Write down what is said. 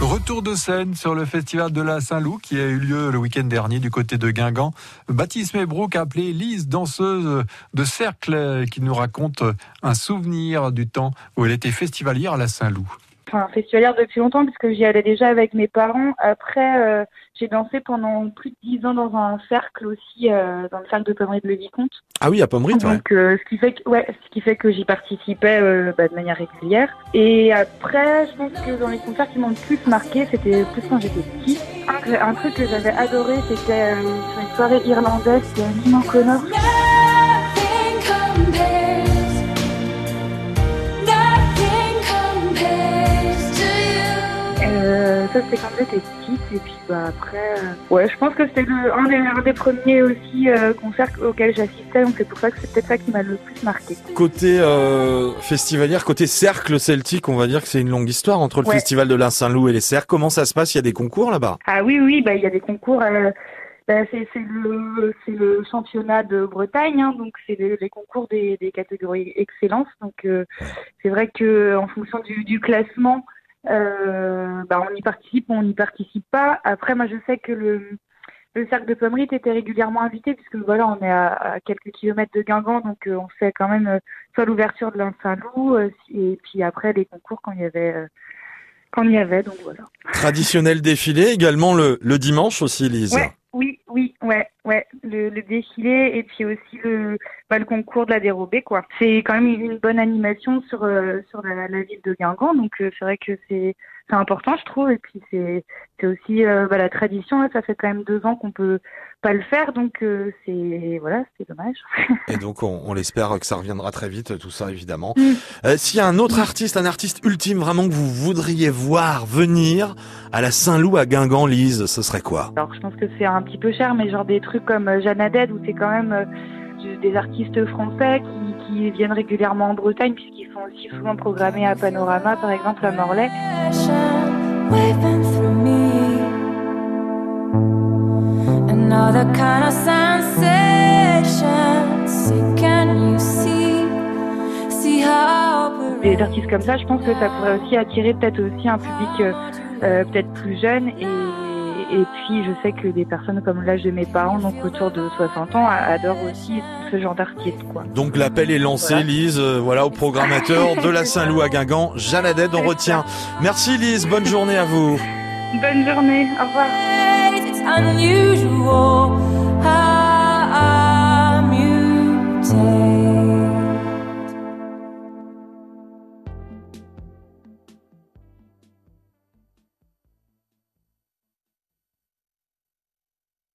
Retour de scène sur le festival de la Saint-Loup qui a eu lieu le week-end dernier du côté de Guingamp. Baptiste Mébrouk a appelé Lise, danseuse de cercle, qui nous raconte un souvenir du temps où elle était festivalière à la Saint-Loup enfin, festivalière depuis longtemps puisque j'y allais déjà avec mes parents. Après, euh, j'ai dansé pendant plus de dix ans dans un cercle aussi, euh, dans le cercle de Pommery de Vicomte. Ah oui, à Pommery. Donc, euh, ce qui fait que, ouais, ce qui fait que j'y participais bah, de manière régulière. Et après, je pense que dans les concerts qui m'ont le plus marqué, c'était plus quand j'étais petite. Un, truc que j'avais adoré, c'était une soirée irlandaise, Nina Connor. Ça c'était quand j'étais petite et puis bah après euh, ouais je pense que c'était un des, un des premiers aussi euh, concerts auxquels j'assistais donc c'est pour ça que c'est peut-être ça qui m'a le plus marqué. Côté euh, festivalière, côté cercle celtique, on va dire que c'est une longue histoire entre le festival de la Saint-Loup et les cercles. Comment ça se passe? Il y a des concours là-bas? Ah oui oui bah il y a des concours. Euh, bah, c'est le championnat de Bretagne hein, donc c'est les concours des, des catégories excellence donc euh, c'est vrai que en fonction du, du classement bah, on y participe ou on n'y participe pas. Après, moi, je sais que le, le cercle de Pommery était régulièrement invité puisque voilà, on est à, quelques kilomètres de Guingamp, donc euh, on fait quand même euh, soit l'ouverture de l'Ain-Saint-Loup et puis après les concours quand il y avait quand il y avait, donc voilà. Traditionnel défilé également le, le dimanche aussi, Lise. Ouais, ouais, le, le, défilé et puis aussi le, bah, le concours de la dérobée, quoi. C'est quand même une bonne animation sur euh, sur la, la, ville de Guingamp, donc euh, c'est vrai que c'est c'est important, je trouve. Et puis c'est c'est aussi euh, bah, la tradition. Là, ça fait quand même deux ans qu'on peut pas le faire, donc c'est voilà, c'est dommage. Et donc on, on l'espère que ça reviendra très vite, tout ça évidemment. Mm. S'il y a un autre artiste, un artiste ultime vraiment que vous voudriez voir venir à la Saint-Loup à Guingamp, Lise, ce serait quoi? Alors je pense que c'est un petit peu cher, mais genre des trucs comme Jeanne Aded où c'est quand même euh, des artistes français qui, qui, viennent régulièrement en Bretagne puisqu'ils sont aussi souvent programmés à Panorama, par exemple à Morlaix. Des artistes comme ça, je pense que ça pourrait aussi attirer peut-être aussi un public euh, euh peut-être plus jeune et et puis, je sais que des personnes comme l'âge de mes parents, donc autour de 60 ans, adorent aussi ce genre d'artiste. Quoi. Donc l'appel est lancé, Lise, euh, voilà, au programmateur de la Saint-Loup à Guingamp, Jeanne on retient. Merci Lise, bonne journée à vous. Bonne journée, au revoir.